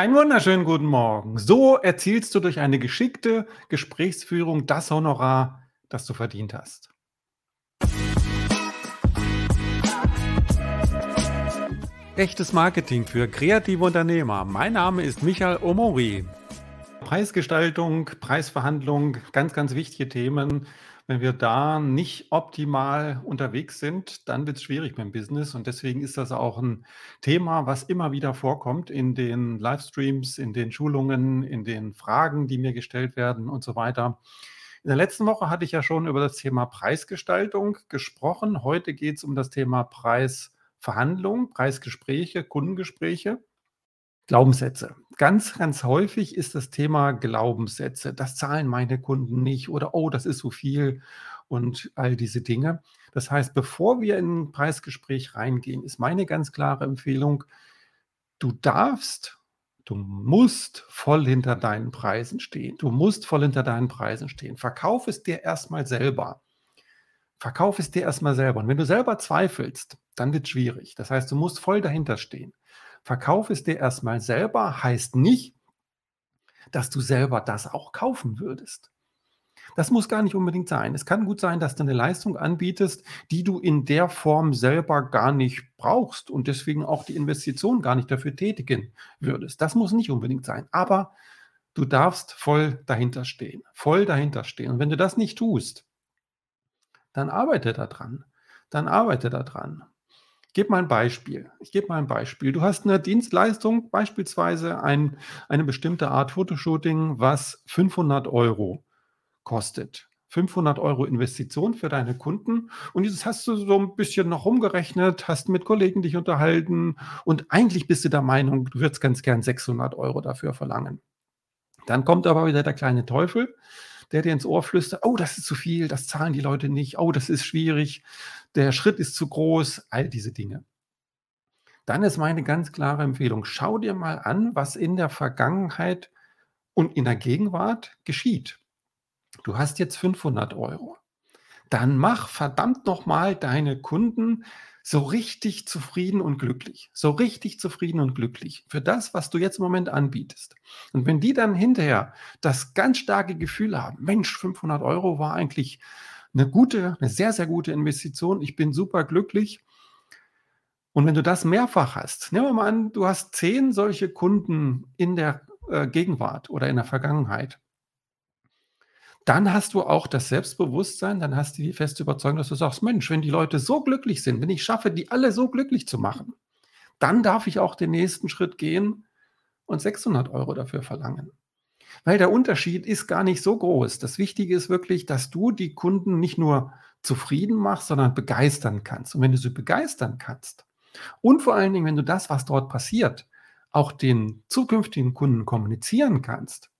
Einen wunderschönen guten Morgen. So erzielst du durch eine geschickte Gesprächsführung das Honorar, das du verdient hast. Echtes Marketing für kreative Unternehmer. Mein Name ist Michael Omori. Preisgestaltung, Preisverhandlung, ganz, ganz wichtige Themen. Wenn wir da nicht optimal unterwegs sind, dann wird es schwierig beim Business. Und deswegen ist das auch ein Thema, was immer wieder vorkommt in den Livestreams, in den Schulungen, in den Fragen, die mir gestellt werden und so weiter. In der letzten Woche hatte ich ja schon über das Thema Preisgestaltung gesprochen. Heute geht es um das Thema Preisverhandlung, Preisgespräche, Kundengespräche. Glaubenssätze. Ganz, ganz häufig ist das Thema Glaubenssätze. Das zahlen meine Kunden nicht oder oh, das ist so viel und all diese Dinge. Das heißt, bevor wir in ein Preisgespräch reingehen, ist meine ganz klare Empfehlung, du darfst, du musst voll hinter deinen Preisen stehen. Du musst voll hinter deinen Preisen stehen. Verkauf es dir erstmal selber. Verkauf es dir erstmal selber. Und wenn du selber zweifelst, dann wird es schwierig. Das heißt, du musst voll dahinter stehen. Verkauf es dir erstmal selber, heißt nicht, dass du selber das auch kaufen würdest. Das muss gar nicht unbedingt sein. Es kann gut sein, dass du eine Leistung anbietest, die du in der Form selber gar nicht brauchst und deswegen auch die Investition gar nicht dafür tätigen würdest. Das muss nicht unbedingt sein. Aber du darfst voll dahinter stehen. Voll dahinter stehen. Und wenn du das nicht tust, dann arbeite daran. Dann arbeite daran. Gebe mal ein Beispiel. Ich gebe mal ein Beispiel. Du hast eine Dienstleistung, beispielsweise ein, eine bestimmte Art Fotoshooting, was 500 Euro kostet. 500 Euro Investition für deine Kunden. Und dieses hast du so ein bisschen noch rumgerechnet, hast mit Kollegen dich unterhalten und eigentlich bist du der Meinung, du würdest ganz gern 600 Euro dafür verlangen. Dann kommt aber wieder der kleine Teufel der dir ins Ohr flüstert, oh, das ist zu viel, das zahlen die Leute nicht, oh, das ist schwierig, der Schritt ist zu groß, all diese Dinge. Dann ist meine ganz klare Empfehlung, schau dir mal an, was in der Vergangenheit und in der Gegenwart geschieht. Du hast jetzt 500 Euro. Dann mach verdammt nochmal deine Kunden so richtig zufrieden und glücklich. So richtig zufrieden und glücklich für das, was du jetzt im Moment anbietest. Und wenn die dann hinterher das ganz starke Gefühl haben, Mensch, 500 Euro war eigentlich eine gute, eine sehr, sehr gute Investition. Ich bin super glücklich. Und wenn du das mehrfach hast, nehmen wir mal an, du hast zehn solche Kunden in der äh, Gegenwart oder in der Vergangenheit dann hast du auch das Selbstbewusstsein, dann hast du die feste Überzeugung, dass du sagst, Mensch, wenn die Leute so glücklich sind, wenn ich schaffe, die alle so glücklich zu machen, dann darf ich auch den nächsten Schritt gehen und 600 Euro dafür verlangen. Weil der Unterschied ist gar nicht so groß. Das Wichtige ist wirklich, dass du die Kunden nicht nur zufrieden machst, sondern begeistern kannst. Und wenn du sie begeistern kannst und vor allen Dingen, wenn du das, was dort passiert, auch den zukünftigen Kunden kommunizieren kannst,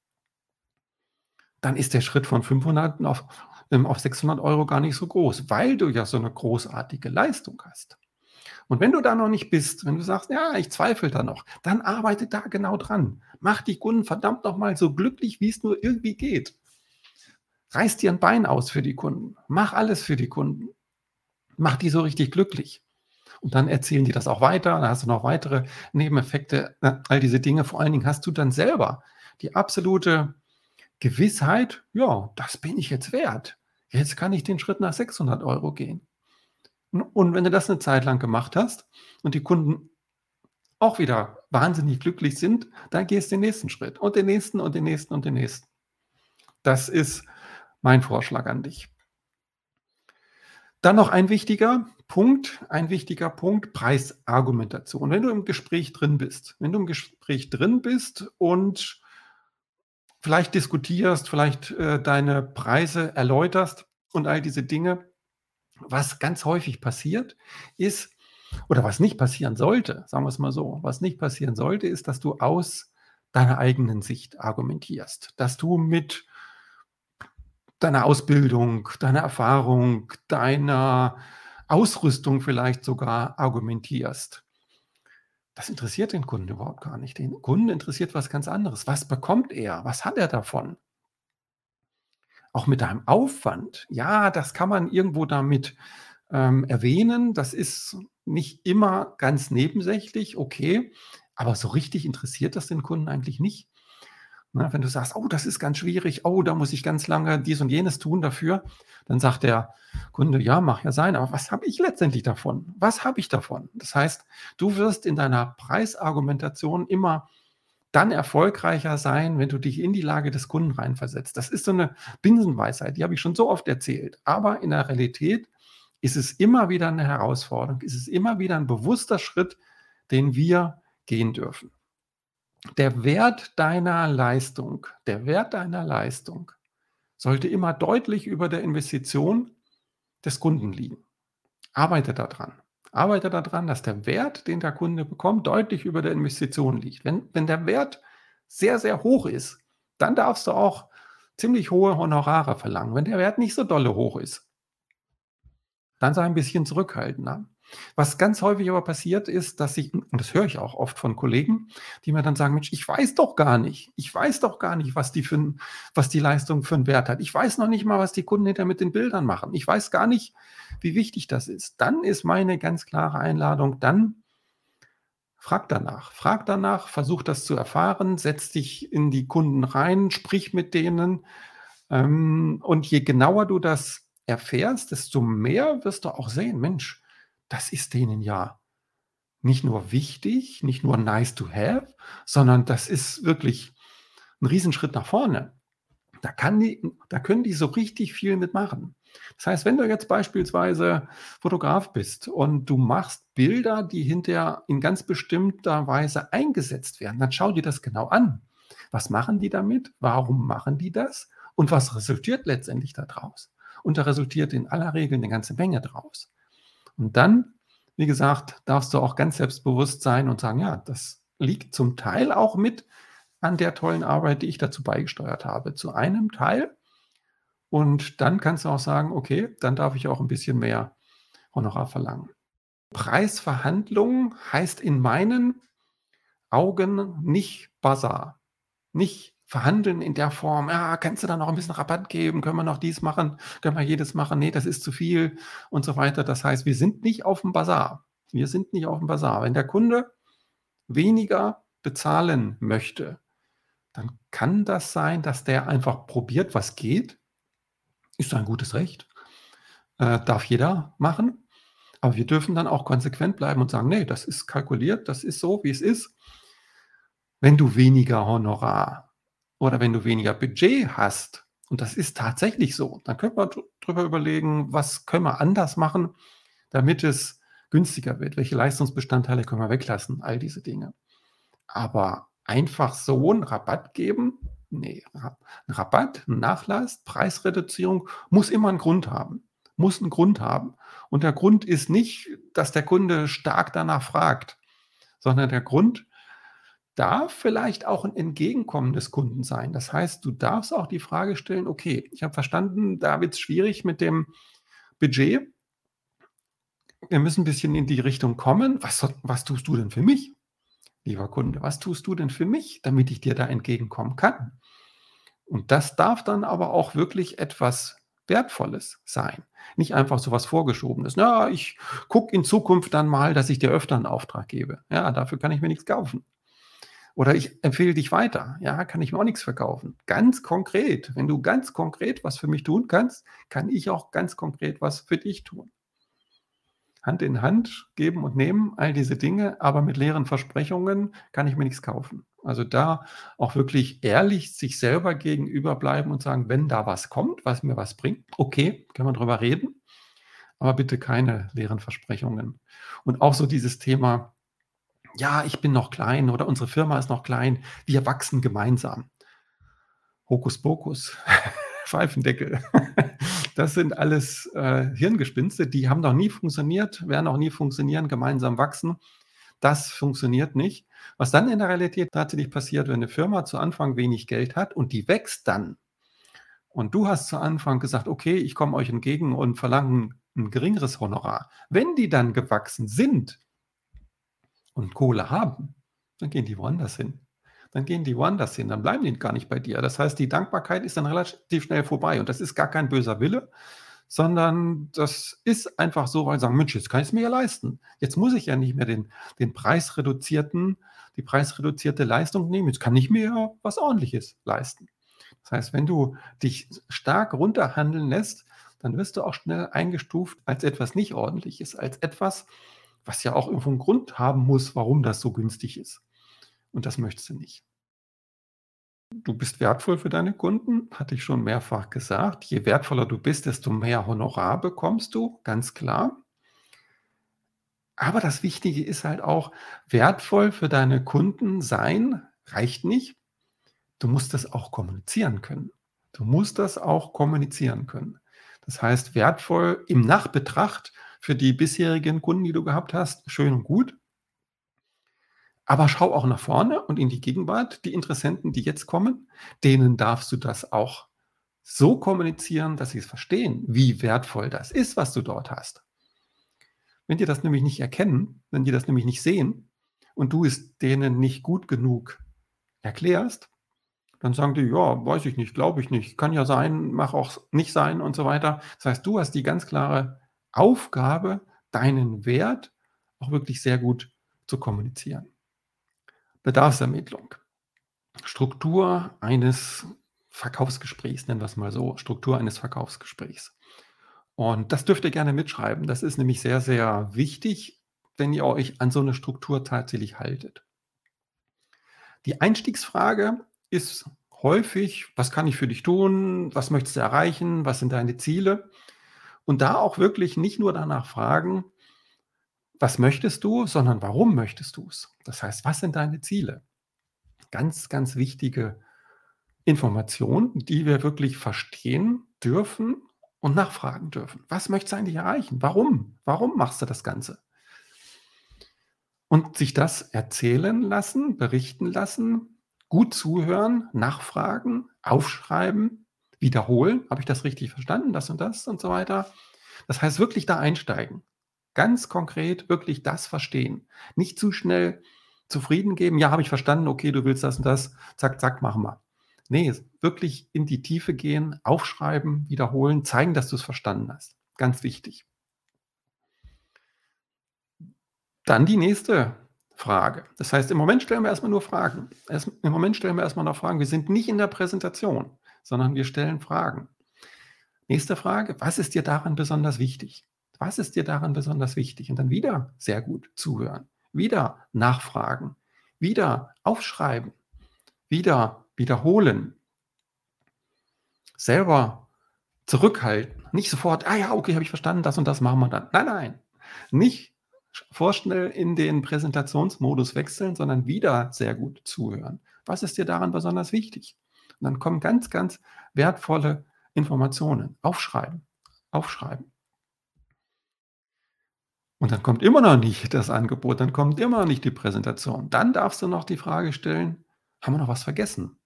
dann ist der Schritt von 500 auf, ähm, auf 600 Euro gar nicht so groß, weil du ja so eine großartige Leistung hast. Und wenn du da noch nicht bist, wenn du sagst, ja, ich zweifle da noch, dann arbeite da genau dran. Mach die Kunden verdammt noch mal so glücklich, wie es nur irgendwie geht. Reiß dir ein Bein aus für die Kunden. Mach alles für die Kunden. Mach die so richtig glücklich. Und dann erzählen die das auch weiter. Dann hast du noch weitere Nebeneffekte, all diese Dinge. Vor allen Dingen hast du dann selber die absolute Gewissheit, ja, das bin ich jetzt wert. Jetzt kann ich den Schritt nach 600 Euro gehen. Und wenn du das eine Zeit lang gemacht hast und die Kunden auch wieder wahnsinnig glücklich sind, dann gehst du den nächsten Schritt und den nächsten und den nächsten und den nächsten. Das ist mein Vorschlag an dich. Dann noch ein wichtiger Punkt, ein wichtiger Punkt, Preisargumentation. Wenn du im Gespräch drin bist, wenn du im Gespräch drin bist und vielleicht diskutierst, vielleicht äh, deine Preise erläuterst und all diese Dinge. Was ganz häufig passiert, ist, oder was nicht passieren sollte, sagen wir es mal so, was nicht passieren sollte, ist, dass du aus deiner eigenen Sicht argumentierst, dass du mit deiner Ausbildung, deiner Erfahrung, deiner Ausrüstung vielleicht sogar argumentierst. Das interessiert den Kunden überhaupt gar nicht. Den Kunden interessiert was ganz anderes. Was bekommt er? Was hat er davon? Auch mit deinem Aufwand. Ja, das kann man irgendwo damit ähm, erwähnen. Das ist nicht immer ganz nebensächlich, okay. Aber so richtig interessiert das den Kunden eigentlich nicht. Ne, wenn du sagst, oh, das ist ganz schwierig, oh, da muss ich ganz lange dies und jenes tun dafür, dann sagt der Kunde, ja, mach ja sein, aber was habe ich letztendlich davon? Was habe ich davon? Das heißt, du wirst in deiner Preisargumentation immer dann erfolgreicher sein, wenn du dich in die Lage des Kunden reinversetzt. Das ist so eine Binsenweisheit, die habe ich schon so oft erzählt. Aber in der Realität ist es immer wieder eine Herausforderung, ist es immer wieder ein bewusster Schritt, den wir gehen dürfen. Der Wert deiner Leistung, der Wert deiner Leistung sollte immer deutlich über der Investition des Kunden liegen. Arbeite daran. Arbeite daran, dass der Wert, den der Kunde bekommt, deutlich über der Investition liegt. Wenn, wenn der Wert sehr, sehr hoch ist, dann darfst du auch ziemlich hohe Honorare verlangen. Wenn der Wert nicht so dolle hoch ist, dann sei ein bisschen zurückhaltender. Was ganz häufig aber passiert ist, dass ich, und das höre ich auch oft von Kollegen, die mir dann sagen, Mensch, ich weiß doch gar nicht, ich weiß doch gar nicht, was die, für, was die Leistung für einen Wert hat. Ich weiß noch nicht mal, was die Kunden hinter mit den Bildern machen. Ich weiß gar nicht, wie wichtig das ist. Dann ist meine ganz klare Einladung, dann frag danach, frag danach, versuch das zu erfahren, setz dich in die Kunden rein, sprich mit denen. Ähm, und je genauer du das erfährst, desto mehr wirst du auch sehen, Mensch, das ist denen ja nicht nur wichtig, nicht nur nice to have, sondern das ist wirklich ein Riesenschritt nach vorne. Da, kann die, da können die so richtig viel mitmachen. Das heißt, wenn du jetzt beispielsweise Fotograf bist und du machst Bilder, die hinterher in ganz bestimmter Weise eingesetzt werden, dann schau dir das genau an. Was machen die damit? Warum machen die das? Und was resultiert letztendlich daraus? Und da resultiert in aller Regel eine ganze Menge draus. Und dann, wie gesagt, darfst du auch ganz selbstbewusst sein und sagen, ja, das liegt zum Teil auch mit an der tollen Arbeit, die ich dazu beigesteuert habe. Zu einem Teil. Und dann kannst du auch sagen, okay, dann darf ich auch ein bisschen mehr Honorar verlangen. Preisverhandlung heißt in meinen Augen nicht Bazar, nicht verhandeln in der Form, ja, kannst du da noch ein bisschen Rabatt geben, können wir noch dies machen, können wir jedes machen, nee, das ist zu viel und so weiter. Das heißt, wir sind nicht auf dem Bazar. Wir sind nicht auf dem Bazar. Wenn der Kunde weniger bezahlen möchte, dann kann das sein, dass der einfach probiert, was geht. Ist ein gutes Recht. Äh, darf jeder machen. Aber wir dürfen dann auch konsequent bleiben und sagen, nee, das ist kalkuliert, das ist so, wie es ist. Wenn du weniger Honorar oder wenn du weniger Budget hast, und das ist tatsächlich so, dann können wir darüber überlegen, was können wir anders machen, damit es günstiger wird. Welche Leistungsbestandteile können wir weglassen? All diese Dinge. Aber einfach so einen Rabatt geben? Nee, ein Rabatt, ein Nachlass, Preisreduzierung muss immer einen Grund haben. Muss einen Grund haben. Und der Grund ist nicht, dass der Kunde stark danach fragt, sondern der Grund darf vielleicht auch ein Entgegenkommen des Kunden sein. Das heißt, du darfst auch die Frage stellen, okay, ich habe verstanden, da wird es schwierig mit dem Budget. Wir müssen ein bisschen in die Richtung kommen. Was, was tust du denn für mich, lieber Kunde? Was tust du denn für mich, damit ich dir da entgegenkommen kann? Und das darf dann aber auch wirklich etwas Wertvolles sein. Nicht einfach so was Vorgeschobenes. Na, ich gucke in Zukunft dann mal, dass ich dir öfter einen Auftrag gebe. Ja, dafür kann ich mir nichts kaufen. Oder ich empfehle dich weiter. Ja, kann ich mir auch nichts verkaufen. Ganz konkret. Wenn du ganz konkret was für mich tun kannst, kann ich auch ganz konkret was für dich tun. Hand in Hand geben und nehmen, all diese Dinge, aber mit leeren Versprechungen kann ich mir nichts kaufen. Also da auch wirklich ehrlich sich selber gegenüber bleiben und sagen, wenn da was kommt, was mir was bringt, okay, können wir drüber reden, aber bitte keine leeren Versprechungen. Und auch so dieses Thema, ja, ich bin noch klein oder unsere Firma ist noch klein, wir wachsen gemeinsam. Hokuspokus, Pfeifendeckel. Das sind alles äh, Hirngespinste, die haben noch nie funktioniert, werden auch nie funktionieren, gemeinsam wachsen. Das funktioniert nicht. Was dann in der Realität tatsächlich passiert, wenn eine Firma zu Anfang wenig Geld hat und die wächst dann, und du hast zu Anfang gesagt, okay, ich komme euch entgegen und verlange ein geringeres Honorar. Wenn die dann gewachsen sind, und Kohle haben, dann gehen die woanders hin. Dann gehen die woanders hin, dann bleiben die gar nicht bei dir. Das heißt, die Dankbarkeit ist dann relativ schnell vorbei. Und das ist gar kein böser Wille, sondern das ist einfach so, weil sie sagen, Mensch, jetzt kann ich es mir ja leisten. Jetzt muss ich ja nicht mehr den, den preisreduzierten die preisreduzierte Leistung nehmen. Jetzt kann ich mir was Ordentliches leisten. Das heißt, wenn du dich stark runterhandeln lässt, dann wirst du auch schnell eingestuft als etwas nicht ordentliches, als etwas, was ja auch irgendwo einen Grund haben muss, warum das so günstig ist. Und das möchtest du nicht. Du bist wertvoll für deine Kunden, hatte ich schon mehrfach gesagt. Je wertvoller du bist, desto mehr Honorar bekommst du, ganz klar. Aber das Wichtige ist halt auch, wertvoll für deine Kunden sein reicht nicht. Du musst das auch kommunizieren können. Du musst das auch kommunizieren können. Das heißt, wertvoll im Nachbetracht für die bisherigen Kunden, die du gehabt hast, schön und gut. Aber schau auch nach vorne und in die Gegenwart. Die Interessenten, die jetzt kommen, denen darfst du das auch so kommunizieren, dass sie es verstehen, wie wertvoll das ist, was du dort hast. Wenn die das nämlich nicht erkennen, wenn die das nämlich nicht sehen und du es denen nicht gut genug erklärst, dann sagen die, ja, weiß ich nicht, glaube ich nicht, kann ja sein, mach auch nicht sein und so weiter. Das heißt, du hast die ganz klare Aufgabe, deinen Wert auch wirklich sehr gut zu kommunizieren. Bedarfsermittlung. Struktur eines Verkaufsgesprächs, nennen wir es mal so, Struktur eines Verkaufsgesprächs. Und das dürft ihr gerne mitschreiben. Das ist nämlich sehr, sehr wichtig, wenn ihr euch an so eine Struktur tatsächlich haltet. Die Einstiegsfrage ist häufig, was kann ich für dich tun? Was möchtest du erreichen? Was sind deine Ziele? Und da auch wirklich nicht nur danach fragen, was möchtest du, sondern warum möchtest du es? Das heißt, was sind deine Ziele? Ganz, ganz wichtige Informationen, die wir wirklich verstehen dürfen und nachfragen dürfen. Was möchtest du eigentlich erreichen? Warum? Warum machst du das Ganze? Und sich das erzählen lassen, berichten lassen, gut zuhören, nachfragen, aufschreiben, wiederholen. Habe ich das richtig verstanden? Das und das und so weiter. Das heißt, wirklich da einsteigen. Ganz konkret wirklich das verstehen. Nicht zu schnell zufrieden geben. Ja, habe ich verstanden. Okay, du willst das und das. Zack, zack, machen wir. Nee, wirklich in die Tiefe gehen, aufschreiben, wiederholen, zeigen, dass du es verstanden hast. Ganz wichtig. Dann die nächste Frage. Das heißt, im Moment stellen wir erstmal nur Fragen. Erst, Im Moment stellen wir erstmal noch Fragen. Wir sind nicht in der Präsentation, sondern wir stellen Fragen. Nächste Frage, was ist dir daran besonders wichtig? Was ist dir daran besonders wichtig? Und dann wieder sehr gut zuhören, wieder nachfragen, wieder aufschreiben, wieder wiederholen, selber zurückhalten, nicht sofort, ah ja, okay, habe ich verstanden, das und das machen wir dann. Nein, nein, nicht vorschnell in den Präsentationsmodus wechseln, sondern wieder sehr gut zuhören. Was ist dir daran besonders wichtig? Und dann kommen ganz, ganz wertvolle Informationen. Aufschreiben, aufschreiben. Und dann kommt immer noch nicht das Angebot, dann kommt immer noch nicht die Präsentation. Dann darfst du noch die Frage stellen, haben wir noch was vergessen?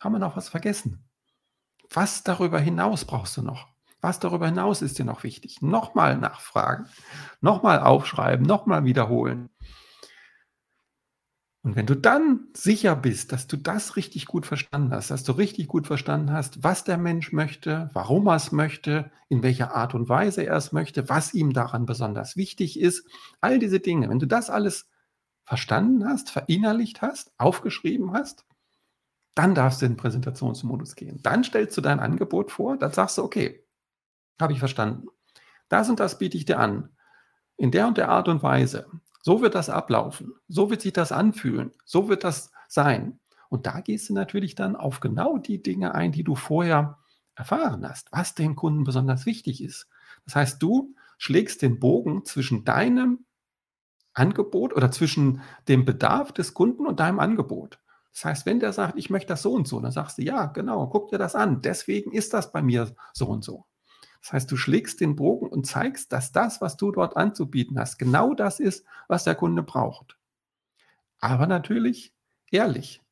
Haben wir noch was vergessen? Was darüber hinaus brauchst du noch? Was darüber hinaus ist dir noch wichtig? Nochmal nachfragen, nochmal aufschreiben, nochmal wiederholen. Und wenn du dann sicher bist, dass du das richtig gut verstanden hast, dass du richtig gut verstanden hast, was der Mensch möchte, warum er es möchte, in welcher Art und Weise er es möchte, was ihm daran besonders wichtig ist, all diese Dinge, wenn du das alles verstanden hast, verinnerlicht hast, aufgeschrieben hast, dann darfst du in den Präsentationsmodus gehen. Dann stellst du dein Angebot vor, dann sagst du, okay, habe ich verstanden. Das und das biete ich dir an. In der und der Art und Weise. So wird das ablaufen. So wird sich das anfühlen. So wird das sein. Und da gehst du natürlich dann auf genau die Dinge ein, die du vorher erfahren hast, was dem Kunden besonders wichtig ist. Das heißt, du schlägst den Bogen zwischen deinem Angebot oder zwischen dem Bedarf des Kunden und deinem Angebot. Das heißt, wenn der sagt, ich möchte das so und so, dann sagst du, ja, genau, guck dir das an. Deswegen ist das bei mir so und so. Das heißt, du schlägst den Bogen und zeigst, dass das, was du dort anzubieten hast, genau das ist, was der Kunde braucht. Aber natürlich ehrlich,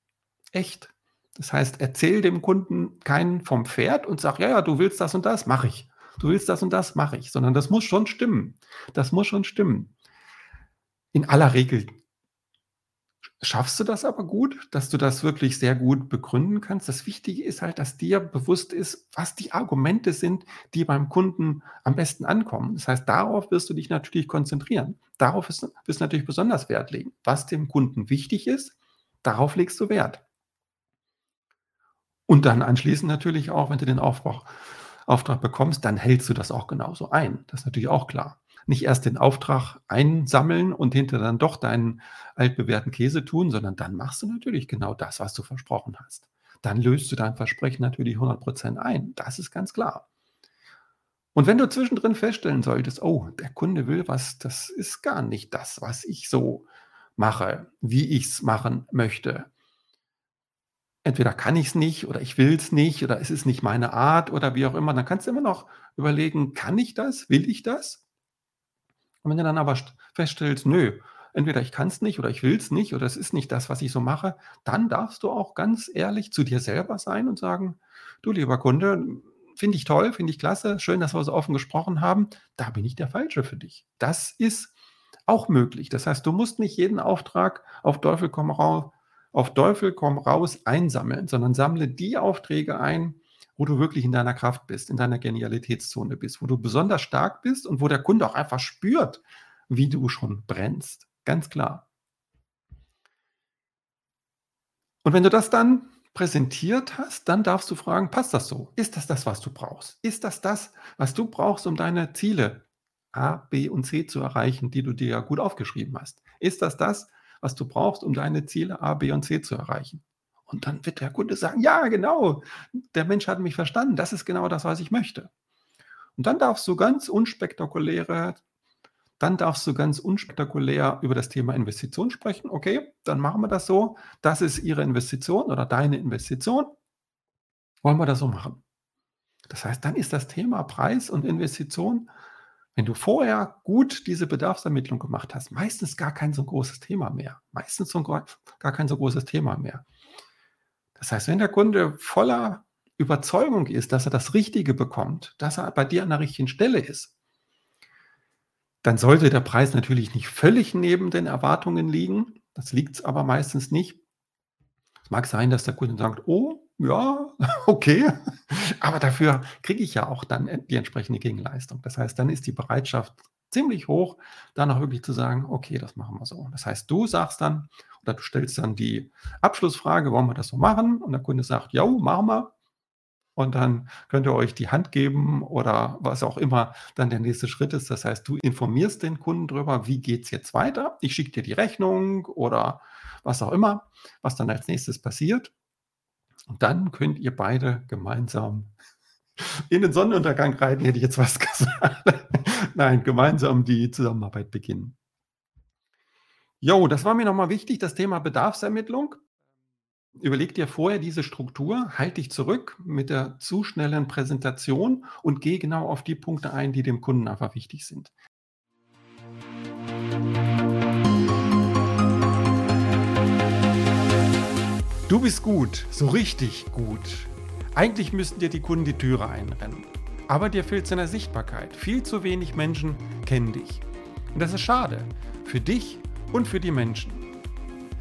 echt. Das heißt, erzähl dem Kunden keinen vom Pferd und sag, ja, ja, du willst das und das, mache ich. Du willst das und das, mache ich. Sondern das muss schon stimmen. Das muss schon stimmen. In aller Regel schaffst du das aber gut, dass du das wirklich sehr gut begründen kannst. Das Wichtige ist halt, dass dir bewusst ist, was die Argumente sind, die beim Kunden am besten ankommen. Das heißt, darauf wirst du dich natürlich konzentrieren. Darauf wirst du natürlich besonders Wert legen. Was dem Kunden wichtig ist, darauf legst du Wert. Und dann anschließend natürlich auch, wenn du den Auftrag, Auftrag bekommst, dann hältst du das auch genauso ein. Das ist natürlich auch klar nicht erst den Auftrag einsammeln und hinter dann doch deinen altbewährten Käse tun, sondern dann machst du natürlich genau das, was du versprochen hast. Dann löst du dein Versprechen natürlich 100% ein. Das ist ganz klar. Und wenn du zwischendrin feststellen solltest, oh, der Kunde will was, das ist gar nicht das, was ich so mache, wie ich es machen möchte. Entweder kann ich es nicht oder ich will es nicht oder es ist nicht meine Art oder wie auch immer, dann kannst du immer noch überlegen, kann ich das, will ich das? Und wenn du dann aber feststellst, nö, entweder ich kann es nicht oder ich will es nicht oder es ist nicht das, was ich so mache, dann darfst du auch ganz ehrlich zu dir selber sein und sagen, du lieber Kunde, finde ich toll, finde ich klasse, schön, dass wir so offen gesprochen haben, da bin ich der Falsche für dich. Das ist auch möglich. Das heißt, du musst nicht jeden Auftrag auf Teufel komm raus, auf Teufel komm raus einsammeln, sondern sammle die Aufträge ein, wo du wirklich in deiner Kraft bist, in deiner Genialitätszone bist, wo du besonders stark bist und wo der Kunde auch einfach spürt, wie du schon brennst. Ganz klar. Und wenn du das dann präsentiert hast, dann darfst du fragen, passt das so? Ist das das, was du brauchst? Ist das das, was du brauchst, um deine Ziele A, B und C zu erreichen, die du dir ja gut aufgeschrieben hast? Ist das das, was du brauchst, um deine Ziele A, B und C zu erreichen? Und dann wird der Kunde sagen, ja, genau, der Mensch hat mich verstanden, das ist genau das, was ich möchte. Und dann darfst du ganz unspektakuläre, dann darfst du ganz unspektakulär über das Thema Investition sprechen. Okay, dann machen wir das so. Das ist Ihre Investition oder deine Investition. Wollen wir das so machen? Das heißt, dann ist das Thema Preis und Investition, wenn du vorher gut diese Bedarfsermittlung gemacht hast, meistens gar kein so großes Thema mehr. Meistens so gar kein so großes Thema mehr. Das heißt, wenn der Kunde voller Überzeugung ist, dass er das Richtige bekommt, dass er bei dir an der richtigen Stelle ist, dann sollte der Preis natürlich nicht völlig neben den Erwartungen liegen. Das liegt es aber meistens nicht. Es mag sein, dass der Kunde sagt, oh, ja, okay, aber dafür kriege ich ja auch dann die entsprechende Gegenleistung. Das heißt, dann ist die Bereitschaft ziemlich hoch, dann auch wirklich zu sagen, okay, das machen wir so. Das heißt, du sagst dann, oder du stellst dann die Abschlussfrage, wollen wir das so machen? Und der Kunde sagt, ja, machen wir. Und dann könnt ihr euch die Hand geben oder was auch immer dann der nächste Schritt ist. Das heißt, du informierst den Kunden darüber, wie geht es jetzt weiter. Ich schicke dir die Rechnung oder was auch immer, was dann als nächstes passiert. Und dann könnt ihr beide gemeinsam in den Sonnenuntergang reiten, hätte ich jetzt was gesagt. Nein, gemeinsam die Zusammenarbeit beginnen. Jo, das war mir nochmal wichtig, das Thema Bedarfsermittlung. Überleg dir vorher diese Struktur, halt dich zurück mit der zu schnellen Präsentation und geh genau auf die Punkte ein, die dem Kunden einfach wichtig sind. Du bist gut, so richtig gut. Eigentlich müssten dir die Kunden die Türe einrennen. Aber dir fehlt seine Sichtbarkeit. Viel zu wenig Menschen kennen dich. Und das ist schade. Für dich und für die Menschen.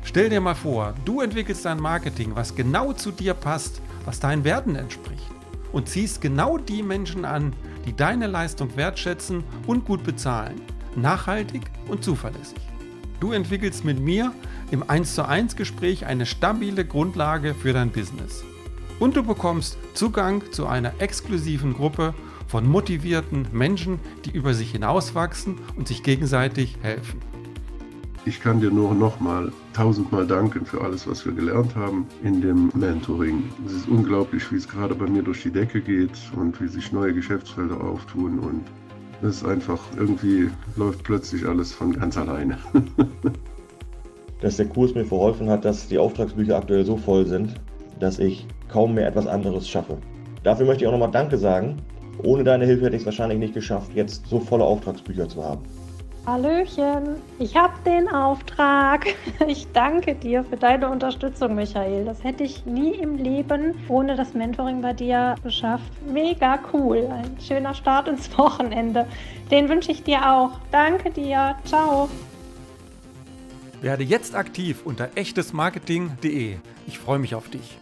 Stell dir mal vor, du entwickelst ein Marketing, was genau zu dir passt, was deinen Werten entspricht. Und ziehst genau die Menschen an, die deine Leistung wertschätzen und gut bezahlen. Nachhaltig und zuverlässig. Du entwickelst mit mir im 1 zu 1 Gespräch eine stabile Grundlage für dein Business. Und du bekommst Zugang zu einer exklusiven Gruppe von motivierten Menschen, die über sich hinauswachsen und sich gegenseitig helfen. Ich kann dir nur nochmal tausendmal danken für alles, was wir gelernt haben in dem Mentoring. Es ist unglaublich, wie es gerade bei mir durch die Decke geht und wie sich neue Geschäftsfelder auftun und es ist einfach, irgendwie läuft plötzlich alles von ganz alleine. dass der Kurs mir verholfen hat, dass die Auftragsbücher aktuell so voll sind, dass ich kaum mehr etwas anderes schaffe. Dafür möchte ich auch nochmal Danke sagen. Ohne deine Hilfe hätte ich es wahrscheinlich nicht geschafft, jetzt so volle Auftragsbücher zu haben. Hallöchen, ich habe den Auftrag. Ich danke dir für deine Unterstützung, Michael. Das hätte ich nie im Leben ohne das Mentoring bei dir geschafft. Mega cool. Ein schöner Start ins Wochenende. Den wünsche ich dir auch. Danke dir. Ciao. Werde jetzt aktiv unter echtesmarketing.de. Ich freue mich auf dich.